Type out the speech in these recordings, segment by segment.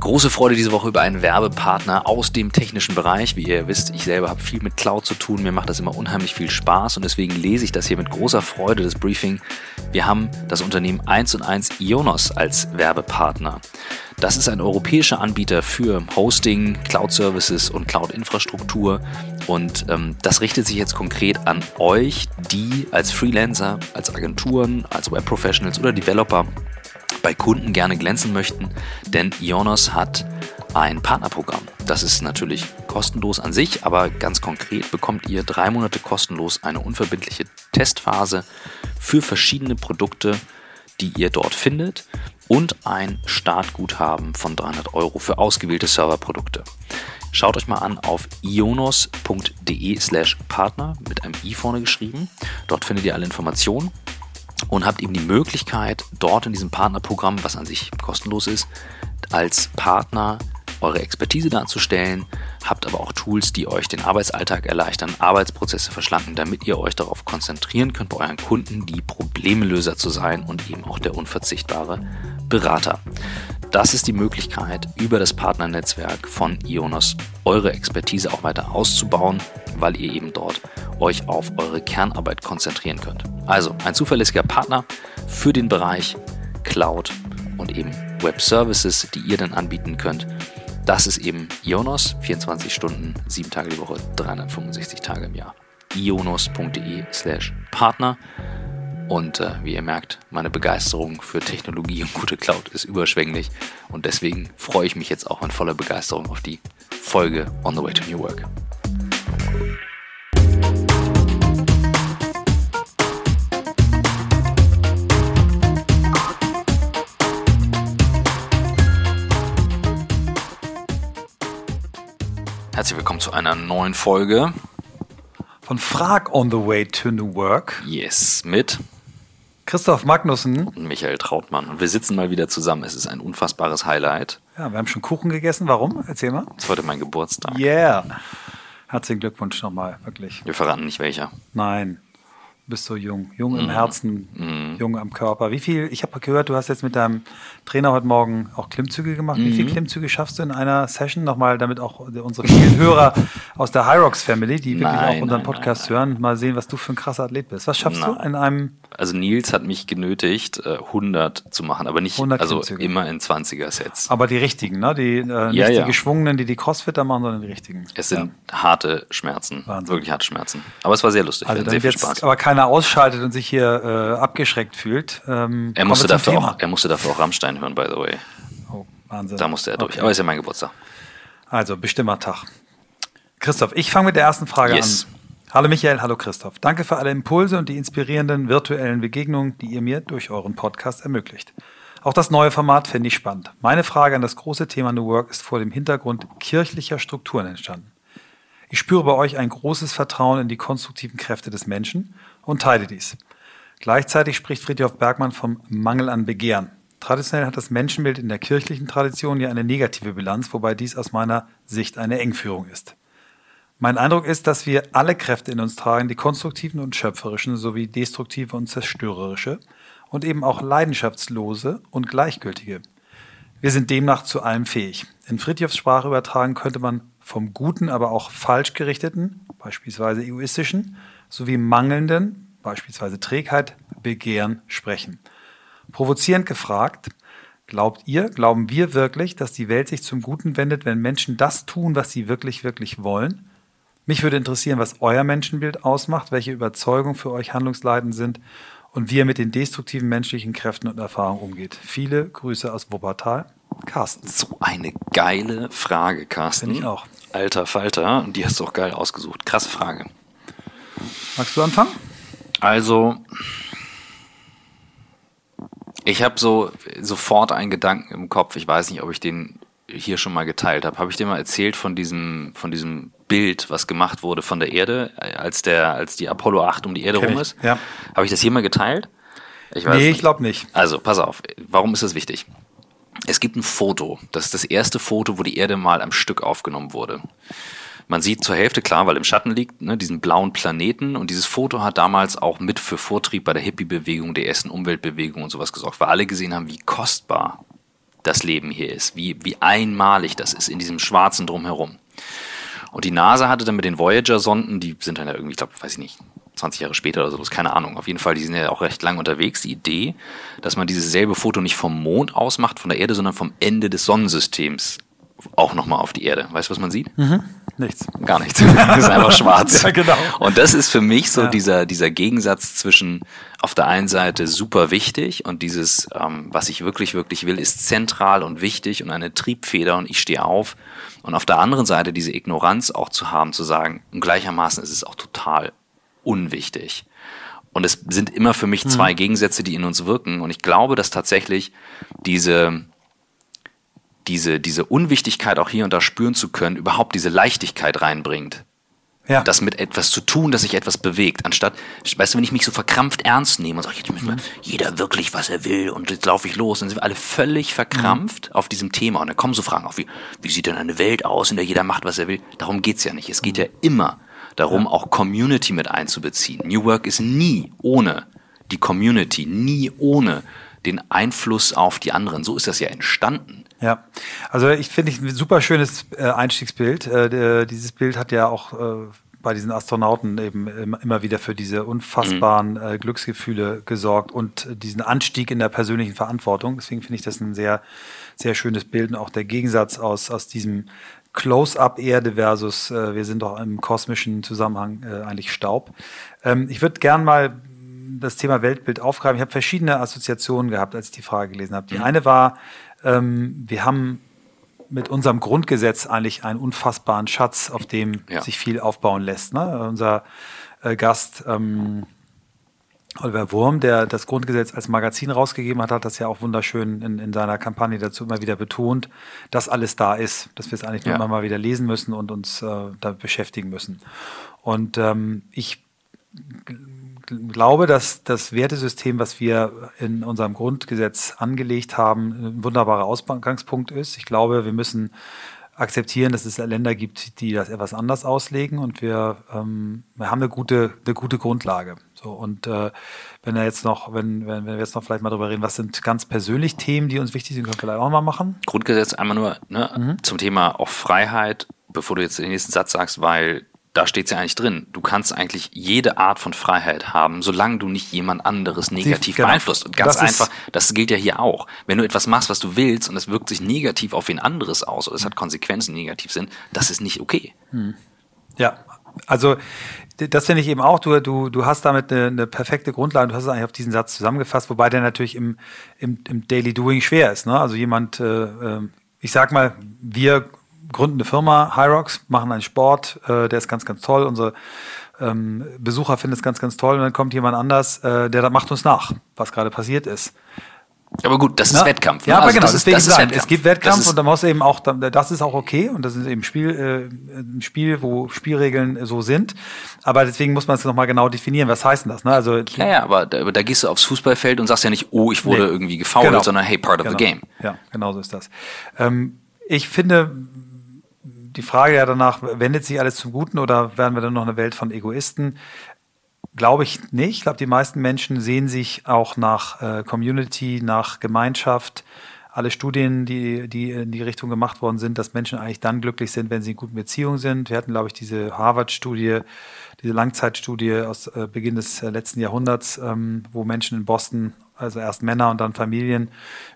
Große Freude diese Woche über einen Werbepartner aus dem technischen Bereich. Wie ihr wisst, ich selber habe viel mit Cloud zu tun. Mir macht das immer unheimlich viel Spaß und deswegen lese ich das hier mit großer Freude, das Briefing. Wir haben das Unternehmen 1 und 1 Ionos als Werbepartner. Das ist ein europäischer Anbieter für Hosting, Cloud-Services und Cloud-Infrastruktur. Und ähm, das richtet sich jetzt konkret an euch, die als Freelancer, als Agenturen, als Web-Professionals oder Developer bei Kunden gerne glänzen möchten, denn Ionos hat ein Partnerprogramm. Das ist natürlich kostenlos an sich, aber ganz konkret bekommt ihr drei Monate kostenlos eine unverbindliche Testphase für verschiedene Produkte, die ihr dort findet und ein Startguthaben von 300 Euro für ausgewählte Serverprodukte. Schaut euch mal an auf ionos.de slash Partner mit einem i vorne geschrieben. Dort findet ihr alle Informationen und habt eben die Möglichkeit, dort in diesem Partnerprogramm, was an sich kostenlos ist, als Partner eure Expertise darzustellen, habt aber auch Tools, die euch den Arbeitsalltag erleichtern, Arbeitsprozesse verschlanken, damit ihr euch darauf konzentrieren könnt, bei euren Kunden die Problemlöser zu sein und eben auch der unverzichtbare Berater. Das ist die Möglichkeit, über das Partnernetzwerk von Ionos eure Expertise auch weiter auszubauen, weil ihr eben dort euch auf eure Kernarbeit konzentrieren könnt. Also ein zuverlässiger Partner für den Bereich Cloud und eben Web Services, die ihr dann anbieten könnt. Das ist eben Ionos, 24 Stunden, 7 Tage die Woche, 365 Tage im Jahr. ionos.de slash Partner. Und äh, wie ihr merkt, meine Begeisterung für Technologie und gute Cloud ist überschwänglich. Und deswegen freue ich mich jetzt auch in voller Begeisterung auf die Folge On the Way to New Work. Herzlich willkommen zu einer neuen Folge von Frag on the Way to New Work. Yes, mit Christoph Magnussen und Michael Trautmann. Und wir sitzen mal wieder zusammen. Es ist ein unfassbares Highlight. Ja, wir haben schon Kuchen gegessen. Warum? Erzähl mal. Es ist heute mein Geburtstag. Yeah. Herzlichen Glückwunsch nochmal, wirklich. Wir verraten nicht welcher. Nein bist so jung. Jung im mhm. Herzen, mm. jung am Körper. Wie viel, ich habe gehört, du hast jetzt mit deinem Trainer heute Morgen auch Klimmzüge gemacht. Mm. Wie viele mhm. Klimmzüge schaffst du in einer Session? Nochmal, damit auch unsere vielen Hörer aus der Hyrox Family, die wirklich nein, auch unseren nein, Podcast nein, hören, mal sehen, was du für ein krasser Athlet bist. Was schaffst du in einem. Also Nils hat mich genötigt, 100 äh, zu machen, aber nicht also immer in 20er-Sets. Aber die richtigen, ne? Die, äh, nicht ja, ja. die geschwungenen, die die Crossfitter machen, sondern die richtigen. Es sind ja. harte Schmerzen. Wahnsinn. Wirklich harte Schmerzen. Aber es war sehr lustig. Also sehr viel Spaß. Aber keiner ausschaltet und sich hier äh, abgeschreckt fühlt. Ähm, er, musste dafür auch, er musste dafür auch Rammstein hören, by the way. Oh, Wahnsinn. Da musste er durch. Okay. Aber ist ja mein Geburtstag. Also, bestimmter Tag. Christoph, ich fange mit der ersten Frage yes. an. Hallo Michael, hallo Christoph. Danke für alle Impulse und die inspirierenden virtuellen Begegnungen, die ihr mir durch euren Podcast ermöglicht. Auch das neue Format finde ich spannend. Meine Frage an das große Thema New Work ist vor dem Hintergrund kirchlicher Strukturen entstanden. Ich spüre bei euch ein großes Vertrauen in die konstruktiven Kräfte des Menschen und teile dies. Gleichzeitig spricht Friedhof Bergmann vom Mangel an Begehren. Traditionell hat das Menschenbild in der kirchlichen Tradition ja eine negative Bilanz, wobei dies aus meiner Sicht eine Engführung ist. Mein Eindruck ist, dass wir alle Kräfte in uns tragen, die konstruktiven und schöpferischen sowie destruktive und zerstörerische und eben auch leidenschaftslose und gleichgültige. Wir sind demnach zu allem fähig. In Friedhofs Sprache übertragen könnte man vom guten, aber auch falsch gerichteten, beispielsweise egoistischen, sowie mangelnden, beispielsweise Trägheit, Begehren sprechen. Provozierend gefragt, glaubt ihr, glauben wir wirklich, dass die Welt sich zum Guten wendet, wenn Menschen das tun, was sie wirklich, wirklich wollen? Mich würde interessieren, was euer Menschenbild ausmacht, welche Überzeugungen für euch handlungsleitend sind und wie ihr mit den destruktiven menschlichen Kräften und Erfahrungen umgeht. Viele Grüße aus Wuppertal. Carsten. So eine geile Frage, Carsten. Finde ich auch. Alter Falter, und die hast du auch geil ausgesucht. Krasse Frage. Magst du anfangen? Also, ich habe so sofort einen Gedanken im Kopf. Ich weiß nicht, ob ich den hier schon mal geteilt habe. Habe ich dir mal erzählt von diesem, von diesem Bild, was gemacht wurde von der Erde, als der, als die Apollo 8 um die Erde Kenn rum ist? Ja. Habe ich das hier mal geteilt? Ich weiß nee, ich glaube nicht. Also, pass auf. Warum ist das wichtig? Es gibt ein Foto. Das ist das erste Foto, wo die Erde mal am Stück aufgenommen wurde. Man sieht zur Hälfte, klar, weil im Schatten liegt, ne, diesen blauen Planeten. Und dieses Foto hat damals auch mit für Vortrieb bei der Hippie-Bewegung, der ersten Umweltbewegung und sowas gesorgt, weil alle gesehen haben, wie kostbar das Leben hier ist, wie, wie einmalig das ist in diesem schwarzen Drumherum. Und die NASA hatte dann mit den Voyager-Sonden, die sind dann ja irgendwie, ich glaube, weiß ich nicht, 20 Jahre später oder so, ist keine Ahnung. Auf jeden Fall, die sind ja auch recht lang unterwegs. Die Idee, dass man dieses selbe Foto nicht vom Mond aus macht, von der Erde, sondern vom Ende des Sonnensystems auch nochmal auf die Erde. Weißt du, was man sieht? Mhm. Nichts. Gar nichts. das ist einfach schwarz. ja, genau. Und das ist für mich so ja. dieser, dieser Gegensatz zwischen auf der einen Seite super wichtig und dieses, ähm, was ich wirklich, wirklich will, ist zentral und wichtig und eine Triebfeder und ich stehe auf. Und auf der anderen Seite diese Ignoranz auch zu haben, zu sagen, und gleichermaßen ist es auch total unwichtig. Und es sind immer für mich zwei mhm. Gegensätze, die in uns wirken. Und ich glaube, dass tatsächlich diese, diese, diese Unwichtigkeit auch hier und da spüren zu können, überhaupt diese Leichtigkeit reinbringt. Ja. Das mit etwas zu tun, dass sich etwas bewegt, anstatt, weißt du, wenn ich mich so verkrampft ernst nehme und sage, jetzt müssen wir jeder wirklich, was er will und jetzt laufe ich los, dann sind wir alle völlig verkrampft mhm. auf diesem Thema und dann kommen so Fragen auf, wie, wie sieht denn eine Welt aus, in der jeder macht, was er will? Darum geht's ja nicht. Es geht mhm. ja immer darum, ja. auch Community mit einzubeziehen. New Work ist nie ohne die Community, nie ohne den Einfluss auf die anderen. So ist das ja entstanden. Ja, also ich finde ich ein super schönes äh, Einstiegsbild. Äh, dieses Bild hat ja auch äh, bei diesen Astronauten eben immer wieder für diese unfassbaren mhm. Glücksgefühle gesorgt und diesen Anstieg in der persönlichen Verantwortung. Deswegen finde ich das ein sehr, sehr schönes Bild und auch der Gegensatz aus, aus diesem Close-up Erde versus wir sind doch im kosmischen Zusammenhang eigentlich Staub. Ähm, ich würde gern mal das Thema Weltbild aufgreifen. Ich habe verschiedene Assoziationen gehabt, als ich die Frage gelesen habe. Die mhm. eine war, ähm, wir haben mit unserem Grundgesetz eigentlich einen unfassbaren Schatz, auf dem ja. sich viel aufbauen lässt. Ne? Unser äh, Gast ähm, Oliver Wurm, der das Grundgesetz als Magazin rausgegeben hat, hat das ja auch wunderschön in, in seiner Kampagne dazu immer wieder betont, dass alles da ist, dass wir es eigentlich ja. nur immer mal wieder lesen müssen und uns äh, damit beschäftigen müssen. Und ähm, ich glaube, dass das Wertesystem, was wir in unserem Grundgesetz angelegt haben, ein wunderbarer Ausgangspunkt ist. Ich glaube, wir müssen akzeptieren, dass es Länder gibt, die das etwas anders auslegen und wir, ähm, wir haben eine gute, eine gute Grundlage. So, und äh, wenn er jetzt noch, wenn, wenn, wenn wir jetzt noch vielleicht mal drüber reden, was sind ganz persönlich Themen, die uns wichtig sind, können wir vielleicht auch mal machen. Grundgesetz einmal nur ne, mhm. zum Thema auch Freiheit, bevor du jetzt den nächsten Satz sagst, weil da steht es ja eigentlich drin. Du kannst eigentlich jede Art von Freiheit haben, solange du nicht jemand anderes negativ genau. beeinflusst. Und ganz das einfach, das gilt ja hier auch. Wenn du etwas machst, was du willst und es wirkt sich negativ auf wen anderes aus oder es hat Konsequenzen, die negativ sind, das ist nicht okay. Hm. Ja, also das finde ich eben auch. Du, du, du hast damit eine, eine perfekte Grundlage. Du hast es eigentlich auf diesen Satz zusammengefasst, wobei der natürlich im, im, im Daily Doing schwer ist. Ne? Also jemand, äh, äh ich sag mal, wir gründen eine Firma, Hyrox, machen einen Sport, äh, der ist ganz, ganz toll. Unsere ähm, Besucher finden es ganz, ganz toll. Und dann kommt jemand anders, äh, der macht uns nach, was gerade passiert ist. Aber gut, das ist Na, Wettkampf. Ne? Ja, aber also genau, das deswegen ist, das ist Wettkampf. es gibt Wettkampf und da muss eben auch, das ist auch okay und das ist eben Spiel, äh, ein Spiel, wo Spielregeln so sind. Aber deswegen muss man es nochmal genau definieren. Was heißt denn das? Ne? Also, ja, ja, aber da, da, gehst du aufs Fußballfeld und sagst ja nicht, oh, ich wurde nee, irgendwie gefault, genau. sondern hey, part of genau. the game. Ja, genau so ist das. Ähm, ich finde, die Frage ja danach, wendet sich alles zum Guten oder werden wir dann noch eine Welt von Egoisten? Glaube ich nicht. Ich glaube, die meisten Menschen sehen sich auch nach äh, Community, nach Gemeinschaft. Alle Studien, die, die in die Richtung gemacht worden sind, dass Menschen eigentlich dann glücklich sind, wenn sie in guten Beziehungen sind. Wir hatten, glaube ich, diese Harvard-Studie, diese Langzeitstudie aus äh, Beginn des äh, letzten Jahrhunderts, ähm, wo Menschen in Boston, also erst Männer und dann Familien,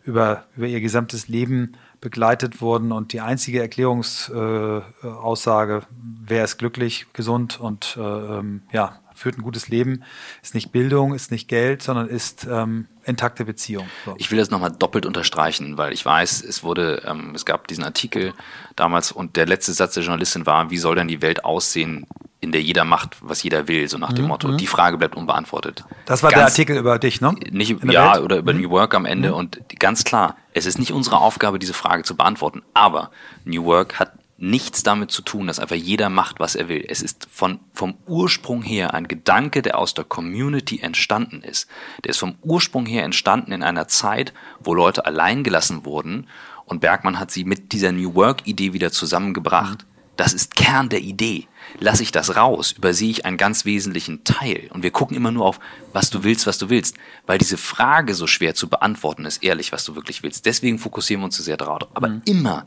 über, über ihr gesamtes Leben begleitet wurden und die einzige Erklärungsaussage, wer ist glücklich, gesund und äh, ähm, ja, führt ein gutes Leben, ist nicht Bildung, ist nicht Geld, sondern ist ähm, intakte Beziehung. So. Ich will das nochmal doppelt unterstreichen, weil ich weiß, es wurde, ähm, es gab diesen Artikel damals und der letzte Satz der Journalistin war, wie soll denn die Welt aussehen, in der jeder macht, was jeder will, so nach dem mhm. Motto. Die Frage bleibt unbeantwortet. Das war ganz, der Artikel über dich, ne? Nicht, ja, Welt? oder über mhm. New Work am Ende. Mhm. Und ganz klar, es ist nicht unsere Aufgabe, diese Frage zu beantworten. Aber New Work hat nichts damit zu tun, dass einfach jeder macht, was er will. Es ist von, vom Ursprung her ein Gedanke, der aus der Community entstanden ist. Der ist vom Ursprung her entstanden in einer Zeit, wo Leute allein gelassen wurden und Bergmann hat sie mit dieser New Work Idee wieder zusammengebracht. Mhm das ist Kern der Idee. Lasse ich das raus, übersehe ich einen ganz wesentlichen Teil. Und wir gucken immer nur auf, was du willst, was du willst. Weil diese Frage so schwer zu beantworten ist, ehrlich, was du wirklich willst. Deswegen fokussieren wir uns zu sehr darauf. Aber mhm. immer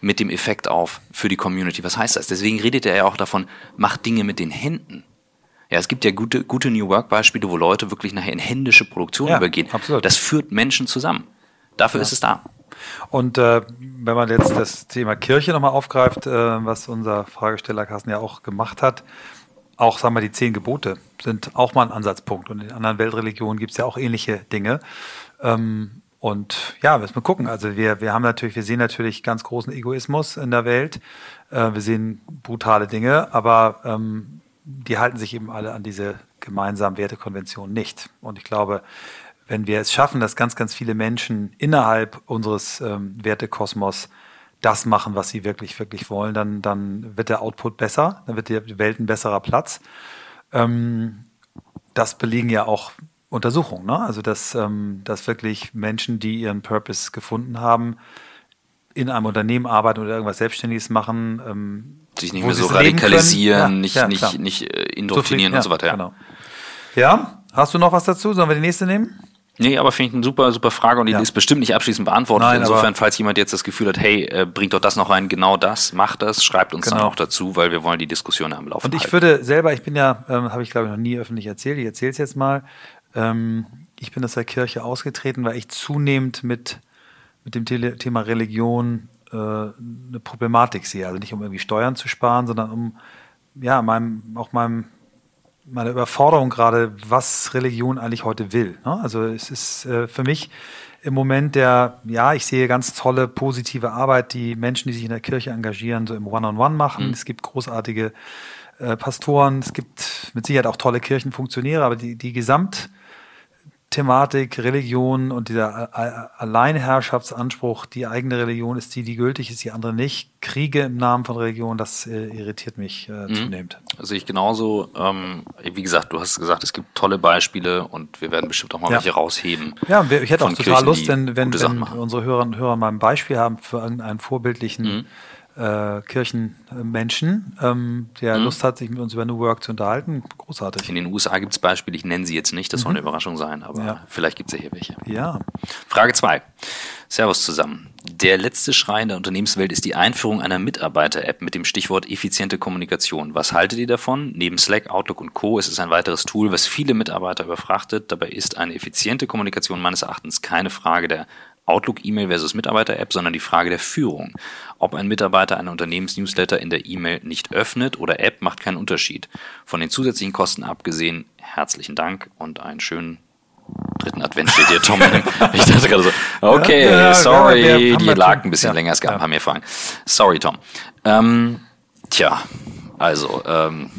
mit dem Effekt auf für die Community. Was heißt das? Deswegen redet er ja auch davon, mach Dinge mit den Händen. Ja, es gibt ja gute, gute New Work Beispiele, wo Leute wirklich nachher in händische Produktion ja, übergehen. Absolut. Das führt Menschen zusammen. Dafür ja. ist es da. Und äh, wenn man jetzt das Thema Kirche nochmal aufgreift, äh, was unser Fragesteller Carsten ja auch gemacht hat, auch, sagen wir, die zehn Gebote sind auch mal ein Ansatzpunkt. Und in anderen Weltreligionen gibt es ja auch ähnliche Dinge. Ähm, und ja, müssen wir gucken. Also wir, wir haben natürlich, wir sehen natürlich ganz großen Egoismus in der Welt. Äh, wir sehen brutale Dinge, aber ähm, die halten sich eben alle an diese gemeinsamen Wertekonventionen nicht. Und ich glaube, wenn wir es schaffen, dass ganz, ganz viele Menschen innerhalb unseres ähm, Wertekosmos das machen, was sie wirklich, wirklich wollen, dann, dann wird der Output besser, dann wird die Welt ein besserer Platz. Ähm, das belegen ja auch Untersuchungen, ne? also dass, ähm, dass wirklich Menschen, die ihren Purpose gefunden haben, in einem Unternehmen arbeiten oder irgendwas Selbstständiges machen, ähm, sich nicht mehr so radikalisieren, ja, nicht, ja, nicht, nicht äh, indoktrinieren so und so weiter. Ja. Genau. ja, hast du noch was dazu? Sollen wir die nächste nehmen? Nee, aber finde ich eine super, super Frage und die ja. ist bestimmt nicht abschließend beantwortet. Nein, Insofern, falls jemand jetzt das Gefühl hat, hey, äh, bringt doch das noch rein, genau das, macht das, schreibt uns genau. dann auch dazu, weil wir wollen die Diskussion am Laufen Und ich halten. würde selber, ich bin ja, ähm, habe ich glaube ich noch nie öffentlich erzählt, ich erzähle es jetzt mal, ähm, ich bin aus der Kirche ausgetreten, weil ich zunehmend mit, mit dem Thema Religion äh, eine Problematik sehe. Also nicht um irgendwie Steuern zu sparen, sondern um ja, meinem, auch meinem meine Überforderung gerade, was Religion eigentlich heute will. Ne? Also es ist äh, für mich im Moment der, ja, ich sehe ganz tolle positive Arbeit, die Menschen, die sich in der Kirche engagieren, so im One-on-One -on -One machen. Mhm. Es gibt großartige äh, Pastoren, es gibt mit Sicherheit auch tolle Kirchenfunktionäre, aber die, die Gesamt Thematik Religion und dieser Alleinherrschaftsanspruch, die eigene Religion ist die, die gültig ist, die andere nicht. Kriege im Namen von Religion, das äh, irritiert mich äh, mhm. zunehmend. Also ich genauso. Ähm, wie gesagt, du hast gesagt, es gibt tolle Beispiele und wir werden bestimmt auch mal ja. welche rausheben. Ja, ich hätte auch total Kirchen, Lust, wenn, wenn, wenn unsere Hörer und Hörer mal ein Beispiel haben für irgendeinen vorbildlichen mhm äh, Kirchenmenschen, ähm, der mhm. Lust hat, sich mit uns über New Work zu unterhalten. Großartig. In den USA gibt es Beispiele, ich nenne sie jetzt nicht, das mhm. soll eine Überraschung sein, aber ja. vielleicht gibt es ja hier welche. Ja. Frage 2. Servus zusammen. Der letzte Schrei in der Unternehmenswelt ist die Einführung einer Mitarbeiter-App mit dem Stichwort effiziente Kommunikation. Was haltet ihr davon? Neben Slack, Outlook und Co. ist es ein weiteres Tool, was viele Mitarbeiter überfrachtet. Dabei ist eine effiziente Kommunikation meines Erachtens keine Frage der Outlook-E-Mail versus Mitarbeiter-App, sondern die Frage der Führung. Ob ein Mitarbeiter eine Unternehmensnewsletter in der E-Mail nicht öffnet oder App, macht keinen Unterschied. Von den zusätzlichen Kosten abgesehen, herzlichen Dank und einen schönen dritten Advent steht hier, Tom. ich dachte gerade so, okay, ja, ja, sorry, ja, die lag ein bisschen länger, es gab ein paar mehr Fragen. Sorry, Tom. Ähm, tja, also, ähm,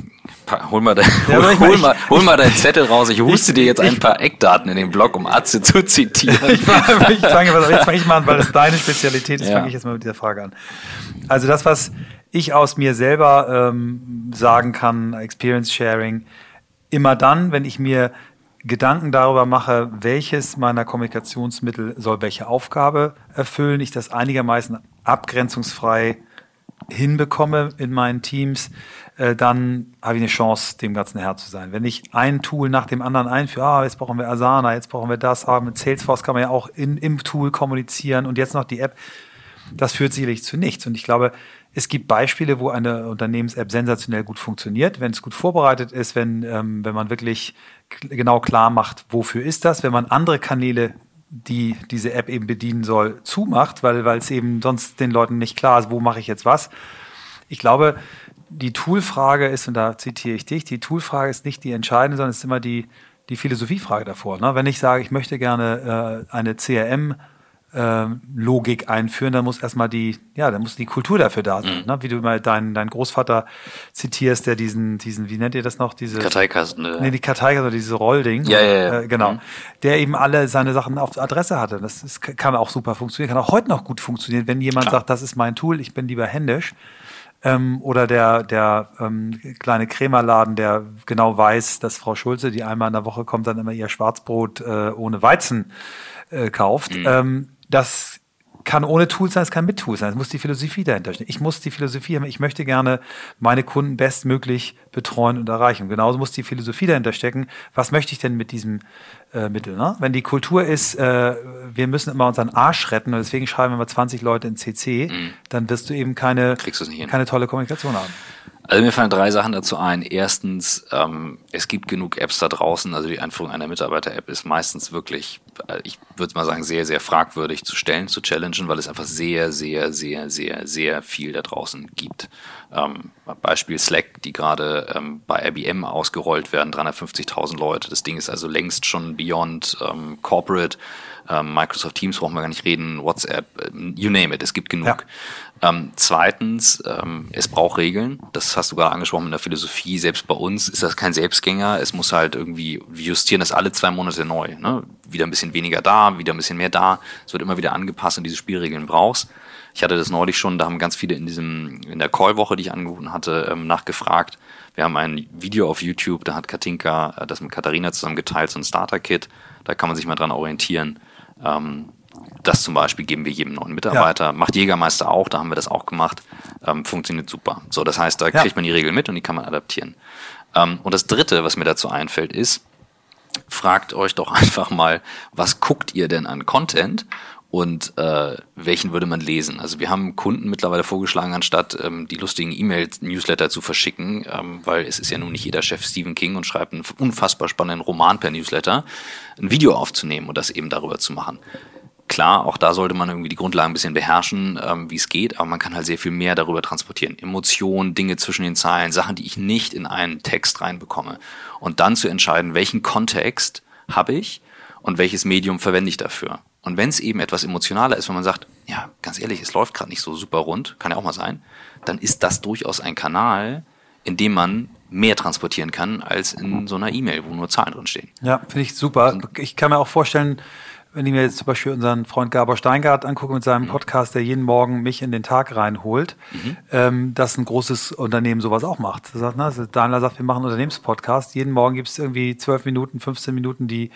hol mal, dein, ja, hol, hol, mal, hol mal deinen Zettel raus. Ich huste ich, dir jetzt ein paar Eckdaten in den Blog, um Atze zu zitieren. ich fange, ich fange, jetzt fange ich mal an, weil das deine Spezialität ist, ja. fange ich jetzt mal mit dieser Frage an. Also das, was ich aus mir selber ähm, sagen kann, Experience Sharing, immer dann, wenn ich mir Gedanken darüber mache, welches meiner Kommunikationsmittel soll welche Aufgabe erfüllen, ich das einigermaßen abgrenzungsfrei hinbekomme in meinen Teams, äh, dann habe ich eine Chance, dem Ganzen Herr zu sein. Wenn ich ein Tool nach dem anderen einführe, ah, jetzt brauchen wir Asana, jetzt brauchen wir das, aber mit Salesforce kann man ja auch in, im Tool kommunizieren und jetzt noch die App, das führt sicherlich zu nichts. Und ich glaube, es gibt Beispiele, wo eine Unternehmens-App sensationell gut funktioniert, wenn es gut vorbereitet ist, wenn, ähm, wenn man wirklich genau klar macht, wofür ist das, wenn man andere Kanäle die diese App eben bedienen soll, zumacht, weil weil es eben sonst den Leuten nicht klar ist, wo mache ich jetzt was. Ich glaube, die Toolfrage ist, und da zitiere ich dich, die Toolfrage ist nicht die entscheidende, sondern es ist immer die, die Philosophiefrage davor. Ne? Wenn ich sage, ich möchte gerne äh, eine CRM ähm, Logik einführen, dann muss erstmal die, ja, dann muss die Kultur dafür da sein. Mhm. Ne? Wie du mal deinen dein Großvater zitierst, der diesen, diesen, wie nennt ihr das noch? Diese Karteikasten. Ne? Nee, die Karteikasten, diese Rollding. Ja, ja, ja. Äh, genau. Mhm. Der eben alle seine Sachen auf Adresse hatte. Das ist, kann auch super funktionieren, kann auch heute noch gut funktionieren, wenn jemand Klar. sagt, das ist mein Tool, ich bin lieber händisch. Ähm, oder der, der ähm, kleine Krämerladen, der genau weiß, dass Frau Schulze, die einmal in der Woche kommt, dann immer ihr Schwarzbrot äh, ohne Weizen äh, kauft. Mhm. Ähm, das kann ohne Tools sein, es kann mit Tools sein. Es muss die Philosophie dahinter stehen. Ich muss die Philosophie haben. Ich möchte gerne meine Kunden bestmöglich betreuen und erreichen. Und genauso muss die Philosophie dahinter stecken. Was möchte ich denn mit diesem äh, Mittel? Ne? Wenn die Kultur ist, äh, wir müssen immer unseren Arsch retten und deswegen schreiben wir mal 20 Leute in CC, mhm. dann wirst du eben keine, keine tolle Kommunikation haben. Also mir fallen drei Sachen dazu ein. Erstens, ähm, es gibt genug Apps da draußen. Also die Einführung einer Mitarbeiter-App ist meistens wirklich, äh, ich würde mal sagen, sehr, sehr fragwürdig zu stellen, zu challengen, weil es einfach sehr, sehr, sehr, sehr, sehr viel da draußen gibt. Ähm, Beispiel Slack, die gerade ähm, bei IBM ausgerollt werden, 350.000 Leute. Das Ding ist also längst schon beyond ähm, corporate. Ähm, Microsoft Teams brauchen wir gar nicht reden, WhatsApp, äh, you name it, es gibt genug. Ja. Ähm, zweitens, ähm, es braucht Regeln. Das hast du gerade angesprochen in der Philosophie. Selbst bei uns ist das kein Selbstgänger. Es muss halt irgendwie, wir justieren das alle zwei Monate neu. Ne? Wieder ein bisschen weniger da, wieder ein bisschen mehr da. Es wird immer wieder angepasst und diese Spielregeln brauchst. Ich hatte das neulich schon, da haben ganz viele in diesem, in der Call-Woche, die ich angerufen hatte, ähm, nachgefragt. Wir haben ein Video auf YouTube, da hat Katinka äh, das mit Katharina zusammen geteilt, so ein Starter-Kit. Da kann man sich mal dran orientieren. Ähm, das zum Beispiel geben wir jedem neuen Mitarbeiter. Ja. Macht Jägermeister auch, da haben wir das auch gemacht. Ähm, funktioniert super. So, das heißt, da ja. kriegt man die Regel mit und die kann man adaptieren. Ähm, und das dritte, was mir dazu einfällt, ist, fragt euch doch einfach mal, was guckt ihr denn an Content und äh, welchen würde man lesen? Also wir haben Kunden mittlerweile vorgeschlagen, anstatt ähm, die lustigen E-Mail-Newsletter zu verschicken, ähm, weil es ist ja nun nicht jeder Chef Stephen King und schreibt einen unfassbar spannenden Roman per Newsletter, ein Video aufzunehmen und das eben darüber zu machen. Klar, auch da sollte man irgendwie die Grundlagen ein bisschen beherrschen, ähm, wie es geht, aber man kann halt sehr viel mehr darüber transportieren. Emotionen, Dinge zwischen den Zeilen, Sachen, die ich nicht in einen Text reinbekomme. Und dann zu entscheiden, welchen Kontext habe ich und welches Medium verwende ich dafür. Und wenn es eben etwas emotionaler ist, wenn man sagt, ja, ganz ehrlich, es läuft gerade nicht so super rund, kann ja auch mal sein, dann ist das durchaus ein Kanal, in dem man mehr transportieren kann als in so einer E-Mail, wo nur Zahlen drin stehen. Ja, finde ich super. Ich kann mir auch vorstellen, wenn ich mir jetzt zum Beispiel unseren Freund Gabor Steingart angucke mit seinem mhm. Podcast, der jeden Morgen mich in den Tag reinholt, mhm. ähm, dass ein großes Unternehmen sowas auch macht. Das sagt, ne, Daimler sagt, wir machen einen Unternehmenspodcast. Jeden Morgen gibt es irgendwie zwölf Minuten, 15 Minuten, die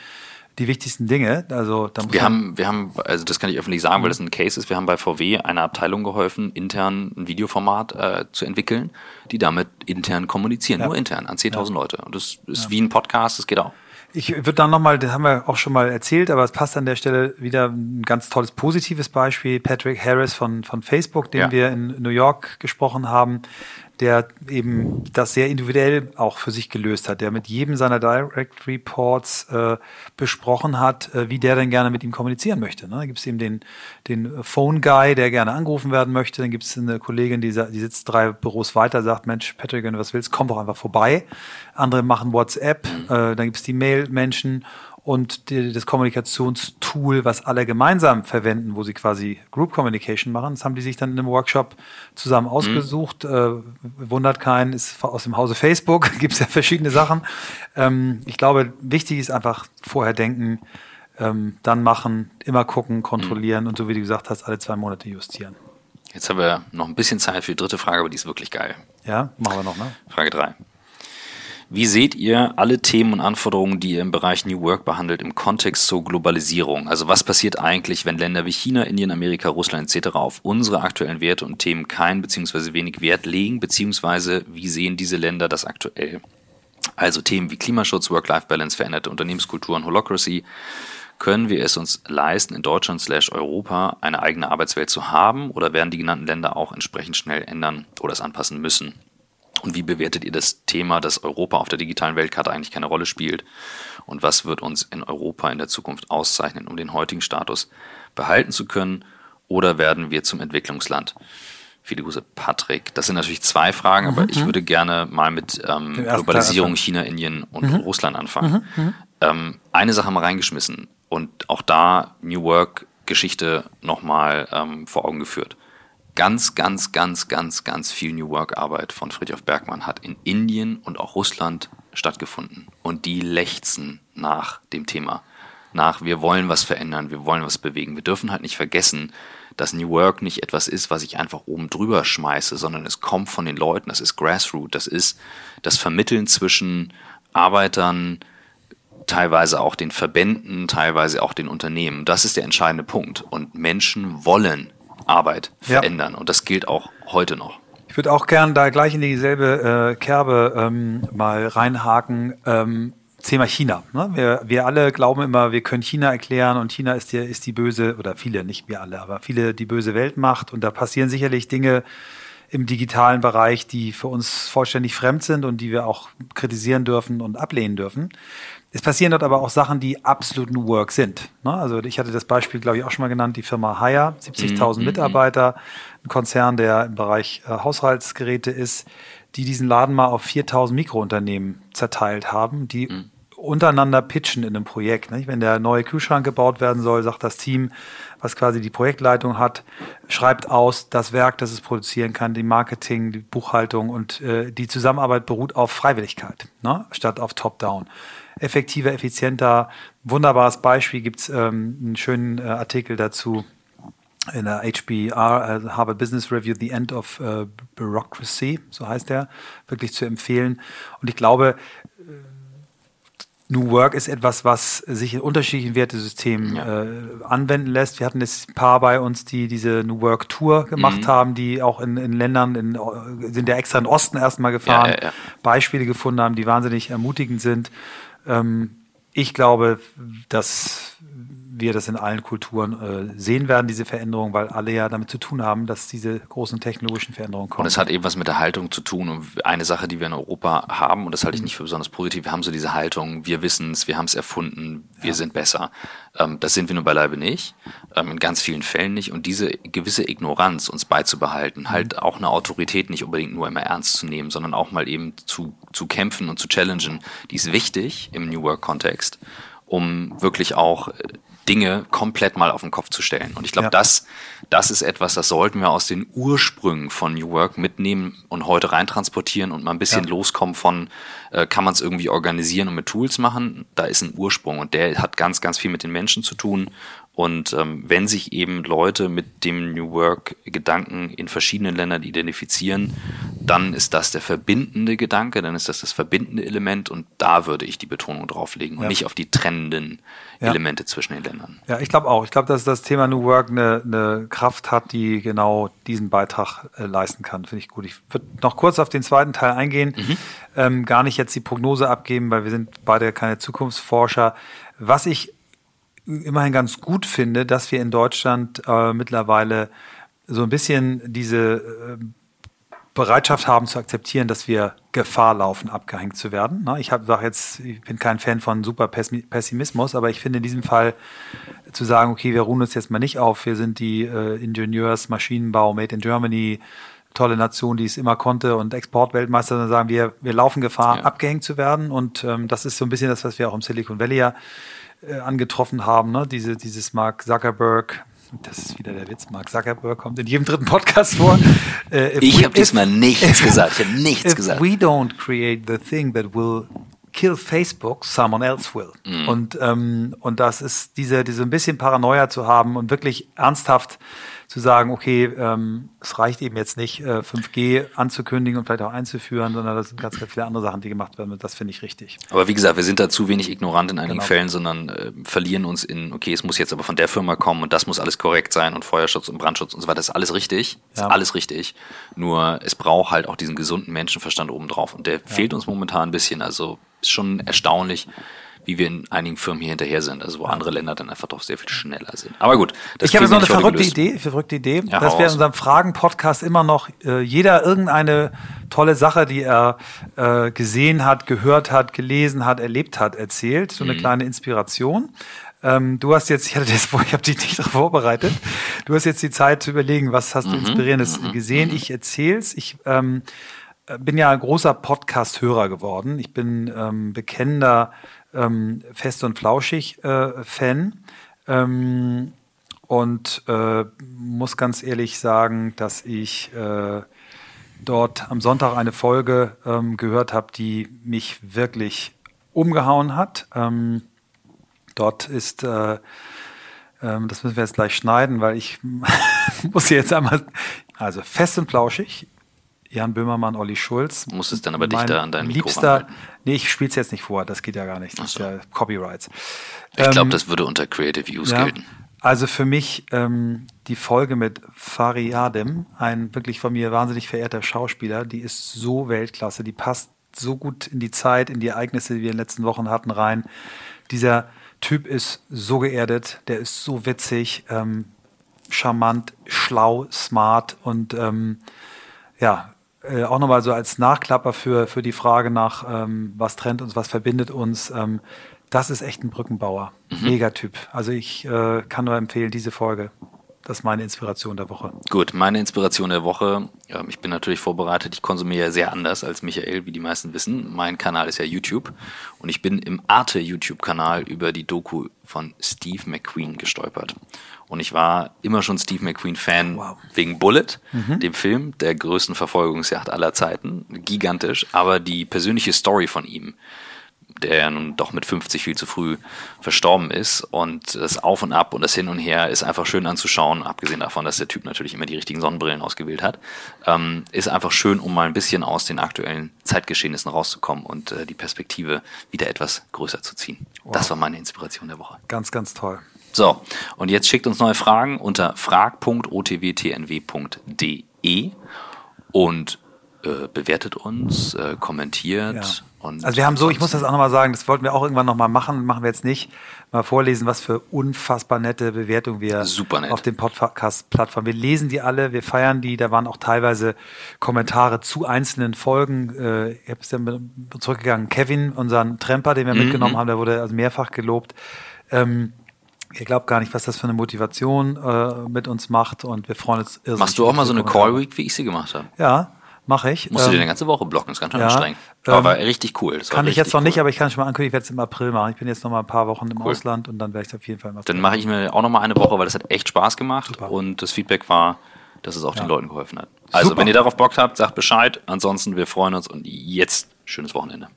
die wichtigsten Dinge. Also da muss wir haben, wir haben, also das kann ich öffentlich sagen, weil das ein Case ist. Wir haben bei VW einer Abteilung geholfen, intern ein Videoformat äh, zu entwickeln, die damit intern kommunizieren, ja. nur intern an 10.000 ja. Leute. Und das ist ja. wie ein Podcast, das geht auch. Ich würde dann nochmal, das haben wir auch schon mal erzählt, aber es passt an der Stelle wieder ein ganz tolles positives Beispiel. Patrick Harris von, von Facebook, den ja. wir in New York gesprochen haben, der eben das sehr individuell auch für sich gelöst hat, der mit jedem seiner Direct Reports äh, besprochen hat, äh, wie der denn gerne mit ihm kommunizieren möchte. Ne? Da gibt es eben den, den Phone Guy, der gerne angerufen werden möchte. Dann gibt es eine Kollegin, die, die sitzt drei Büros weiter, sagt, Mensch, Patrick, wenn du was willst, komm doch einfach vorbei. Andere machen WhatsApp, äh, dann gibt es die Mail-Menschen und die, das Kommunikationstool, was alle gemeinsam verwenden, wo sie quasi Group Communication machen. Das haben die sich dann in einem Workshop zusammen mhm. ausgesucht. Mhm. Äh, wundert keinen, ist aus dem Hause Facebook, gibt es ja verschiedene Sachen. Ähm, ich glaube, wichtig ist einfach vorher denken, ähm, dann machen, immer gucken, kontrollieren mhm. und so wie du gesagt hast, alle zwei Monate justieren. Jetzt haben wir noch ein bisschen Zeit für die dritte Frage, aber die ist wirklich geil. Ja, machen wir noch, ne? Frage drei. Wie seht ihr alle Themen und Anforderungen, die ihr im Bereich New Work behandelt, im Kontext zur Globalisierung? Also was passiert eigentlich, wenn Länder wie China, Indien, Amerika, Russland etc. auf unsere aktuellen Werte und Themen keinen bzw. wenig Wert legen, beziehungsweise wie sehen diese Länder das aktuell? Also Themen wie Klimaschutz, Work-Life-Balance, veränderte Unternehmenskultur und Holocracy. Können wir es uns leisten, in Deutschland slash Europa eine eigene Arbeitswelt zu haben oder werden die genannten Länder auch entsprechend schnell ändern oder es anpassen müssen? Und wie bewertet ihr das Thema, dass Europa auf der digitalen Weltkarte eigentlich keine Rolle spielt? Und was wird uns in Europa in der Zukunft auszeichnen, um den heutigen Status behalten zu können? Oder werden wir zum Entwicklungsland? Viele Grüße, Patrick. Das sind natürlich zwei Fragen, mhm, aber ich mhm. würde gerne mal mit ähm, Globalisierung China, Indien und mhm. Russland anfangen. Mhm, mhm. Ähm, eine Sache mal reingeschmissen und auch da New Work Geschichte nochmal ähm, vor Augen geführt ganz, ganz, ganz, ganz, ganz viel New Work-Arbeit von Friedhof Bergmann hat in Indien und auch Russland stattgefunden. Und die lechzen nach dem Thema. Nach, wir wollen was verändern, wir wollen was bewegen. Wir dürfen halt nicht vergessen, dass New Work nicht etwas ist, was ich einfach oben drüber schmeiße, sondern es kommt von den Leuten, das ist Grassroot, das ist das Vermitteln zwischen Arbeitern, teilweise auch den Verbänden, teilweise auch den Unternehmen. Das ist der entscheidende Punkt. Und Menschen wollen Arbeit verändern. Ja. Und das gilt auch heute noch. Ich würde auch gern da gleich in dieselbe äh, Kerbe ähm, mal reinhaken. Ähm, Thema China. Ne? Wir, wir alle glauben immer, wir können China erklären und China ist die, ist die böse, oder viele, nicht wir alle, aber viele die böse Weltmacht. Und da passieren sicherlich Dinge im digitalen Bereich, die für uns vollständig fremd sind und die wir auch kritisieren dürfen und ablehnen dürfen. Es passieren dort aber auch Sachen, die absolut New Work sind. Ne? Also ich hatte das Beispiel, glaube ich, auch schon mal genannt, die Firma Haya, 70.000 mhm, Mitarbeiter, ein Konzern, der im Bereich äh, Haushaltsgeräte ist, die diesen Laden mal auf 4.000 Mikrounternehmen zerteilt haben, die mhm. untereinander pitchen in einem Projekt. Nicht? Wenn der neue Kühlschrank gebaut werden soll, sagt das Team, was quasi die Projektleitung hat, schreibt aus das Werk, das es produzieren kann, die Marketing, die Buchhaltung und äh, die Zusammenarbeit beruht auf Freiwilligkeit, ne? statt auf Top-Down effektiver, effizienter. Wunderbares Beispiel gibt's ähm, einen schönen äh, Artikel dazu in der HBR, äh, Harvard Business Review, The End of äh, Bureaucracy, so heißt er, wirklich zu empfehlen. Und ich glaube, äh, New Work ist etwas, was sich in unterschiedlichen Wertesystemen ja. äh, anwenden lässt. Wir hatten jetzt ein paar bei uns, die diese New Work Tour gemacht mhm. haben, die auch in, in Ländern, in, sind ja extra in Osten erstmal gefahren, ja, ja, Beispiele gefunden haben, die wahnsinnig ermutigend sind. Ähm, ich glaube, dass wir das in allen Kulturen äh, sehen werden, diese Veränderung, weil alle ja damit zu tun haben, dass diese großen technologischen Veränderungen kommen. Und es hat eben was mit der Haltung zu tun. Und eine Sache, die wir in Europa haben, und das halte ich nicht für besonders positiv, wir haben so diese Haltung, wir wissen es, wir haben es erfunden, wir ja. sind besser. Ähm, das sind wir nur beileibe nicht, ähm, in ganz vielen Fällen nicht. Und diese gewisse Ignoranz uns beizubehalten, halt mhm. auch eine Autorität nicht unbedingt nur immer ernst zu nehmen, sondern auch mal eben zu, zu kämpfen und zu challengen, die ist wichtig im New Work-Kontext um wirklich auch äh, Dinge komplett mal auf den Kopf zu stellen. Und ich glaube, ja. das, das ist etwas, das sollten wir aus den Ursprüngen von New Work mitnehmen und heute reintransportieren und mal ein bisschen ja. loskommen von, äh, kann man es irgendwie organisieren und mit Tools machen? Da ist ein Ursprung und der hat ganz, ganz viel mit den Menschen zu tun und ähm, wenn sich eben Leute mit dem New Work-Gedanken in verschiedenen Ländern identifizieren, dann ist das der verbindende Gedanke, dann ist das das verbindende Element und da würde ich die Betonung drauf legen und ja. nicht auf die trennenden ja. Elemente zwischen den Ländern. Ja, ich glaube auch. Ich glaube, dass das Thema New Work eine, eine Kraft hat, die genau diesen Beitrag äh, leisten kann. Finde ich gut. Ich würde noch kurz auf den zweiten Teil eingehen. Mhm. Ähm, gar nicht jetzt die Prognose abgeben, weil wir sind beide keine Zukunftsforscher. Was ich immerhin ganz gut finde, dass wir in Deutschland äh, mittlerweile so ein bisschen diese äh, Bereitschaft haben zu akzeptieren, dass wir Gefahr laufen, abgehängt zu werden. Ne? Ich sage jetzt, ich bin kein Fan von super Pessimismus, aber ich finde in diesem Fall zu sagen, okay, wir ruhen uns jetzt mal nicht auf, wir sind die äh, Ingenieurs, Maschinenbau, Made in Germany, tolle Nation, die es immer konnte und Exportweltmeister, dann sagen wir, wir laufen Gefahr, ja. abgehängt zu werden. Und ähm, das ist so ein bisschen das, was wir auch im Silicon Valley ja äh, angetroffen haben, ne? Diese, dieses Mark Zuckerberg, das ist wieder der Witz, Mark Zuckerberg kommt in jedem dritten Podcast vor. Äh, ich habe diesmal nichts gesagt, ich habe nichts if gesagt. we don't create the thing that will kill Facebook, someone else will. Mm. Und, ähm, und das ist diese, diese ein bisschen Paranoia zu haben und wirklich ernsthaft zu sagen, okay, ähm, es reicht eben jetzt nicht, äh, 5G anzukündigen und vielleicht auch einzuführen, sondern das sind ganz, ganz viele andere Sachen, die gemacht werden und das finde ich richtig. Aber wie gesagt, wir sind da zu wenig ignorant in einigen genau. Fällen, sondern äh, verlieren uns in, okay, es muss jetzt aber von der Firma kommen und das muss alles korrekt sein und Feuerschutz und Brandschutz und so weiter, das ist alles richtig, ja. ist alles richtig, nur es braucht halt auch diesen gesunden Menschenverstand obendrauf und der ja. fehlt uns momentan ein bisschen, also ist schon erstaunlich, wie wir in einigen Firmen hier hinterher sind, also wo andere Länder dann einfach doch sehr viel schneller sind. Aber gut. Das ich habe jetzt noch eine verrückte Idee, verrückte Idee, ja, dass wir in unserem Fragen-Podcast immer noch äh, jeder irgendeine tolle Sache, die er äh, gesehen hat, gehört hat, gelesen hat, erlebt hat, erzählt. So eine mhm. kleine Inspiration. Ähm, du hast jetzt, ich hatte das vor, ich habe dich nicht darauf vorbereitet. Du hast jetzt die Zeit zu überlegen, was hast du mhm. Inspirierendes mhm. gesehen. Ich erzähl's. Ich ähm, bin ja großer Podcast-Hörer geworden. Ich bin ähm, bekennender ähm, Fest und Flauschig äh. Ähm, und äh, muss ganz ehrlich sagen, dass ich äh, dort am Sonntag eine Folge ähm, gehört habe, die mich wirklich umgehauen hat. Ähm, dort ist, äh, ähm, das müssen wir jetzt gleich schneiden, weil ich muss jetzt einmal, also fest und flauschig Jan Böhmermann, Olli Schulz. Muss es dann aber dichter an deinem Mikro liebster, Nee, ich spiele es jetzt nicht vor, das geht ja gar nicht. Das so. ist ja Copyrights. Ich glaube, ähm, das würde unter Creative Use ja, gelten. Also für mich ähm, die Folge mit Fariadem, ein wirklich von mir wahnsinnig verehrter Schauspieler, die ist so Weltklasse, die passt so gut in die Zeit, in die Ereignisse, die wir in den letzten Wochen hatten, rein. Dieser Typ ist so geerdet, der ist so witzig, ähm, charmant, schlau, smart und ähm, ja, äh, auch nochmal so als Nachklapper für, für die Frage nach, ähm, was trennt uns, was verbindet uns. Ähm, das ist echt ein Brückenbauer. Mhm. Megatyp. Also ich äh, kann nur empfehlen, diese Folge. Das ist meine Inspiration der Woche. Gut, meine Inspiration der Woche. Ähm, ich bin natürlich vorbereitet. Ich konsumiere ja sehr anders als Michael, wie die meisten wissen. Mein Kanal ist ja YouTube und ich bin im Arte YouTube-Kanal über die Doku von Steve McQueen gestolpert. Und ich war immer schon Steve McQueen-Fan wow. wegen Bullet, mhm. dem Film der größten Verfolgungsjagd aller Zeiten. Gigantisch, aber die persönliche Story von ihm der ja nun doch mit 50 viel zu früh verstorben ist. Und das Auf und Ab und das Hin und Her ist einfach schön anzuschauen, abgesehen davon, dass der Typ natürlich immer die richtigen Sonnenbrillen ausgewählt hat. Ähm, ist einfach schön, um mal ein bisschen aus den aktuellen Zeitgeschehnissen rauszukommen und äh, die Perspektive wieder etwas größer zu ziehen. Wow. Das war meine Inspiration der Woche. Ganz, ganz toll. So, und jetzt schickt uns neue Fragen unter frag.otwtnw.de und äh, bewertet uns, äh, kommentiert. Ja. Und also wir haben so, ich muss das auch nochmal sagen, das wollten wir auch irgendwann nochmal machen, machen wir jetzt nicht, mal vorlesen, was für unfassbar nette Bewertungen wir auf den Podcast-Plattformen. Wir lesen die alle, wir feiern die, da waren auch teilweise Kommentare zu einzelnen Folgen. Äh, ich habe es ja zurückgegangen, Kevin, unseren Tremper, den wir mhm. mitgenommen haben, der wurde also mehrfach gelobt. Ähm, ihr glaubt gar nicht, was das für eine Motivation äh, mit uns macht und wir freuen uns irrsinnig. Machst du auch mal so eine Call Week, wie ich sie gemacht habe? Ja, Mache ich. Musst ähm, du dir ähm, eine ganze Woche blocken, das ist ganz schön ja, anstrengend. Aber ähm, war richtig cool. kann ich jetzt noch cool. nicht, aber ich kann schon mal ankündigen, ich werde es im April machen. Ich bin jetzt noch mal ein paar Wochen im cool. Ausland und dann werde ich es auf jeden Fall machen. Dann mache ich mir auch noch mal eine Woche, weil das hat echt Spaß gemacht Super. und das Feedback war, dass es auch ja. den Leuten geholfen hat. Also, Super. wenn ihr darauf Bock habt, sagt Bescheid. Ansonsten, wir freuen uns und jetzt schönes Wochenende.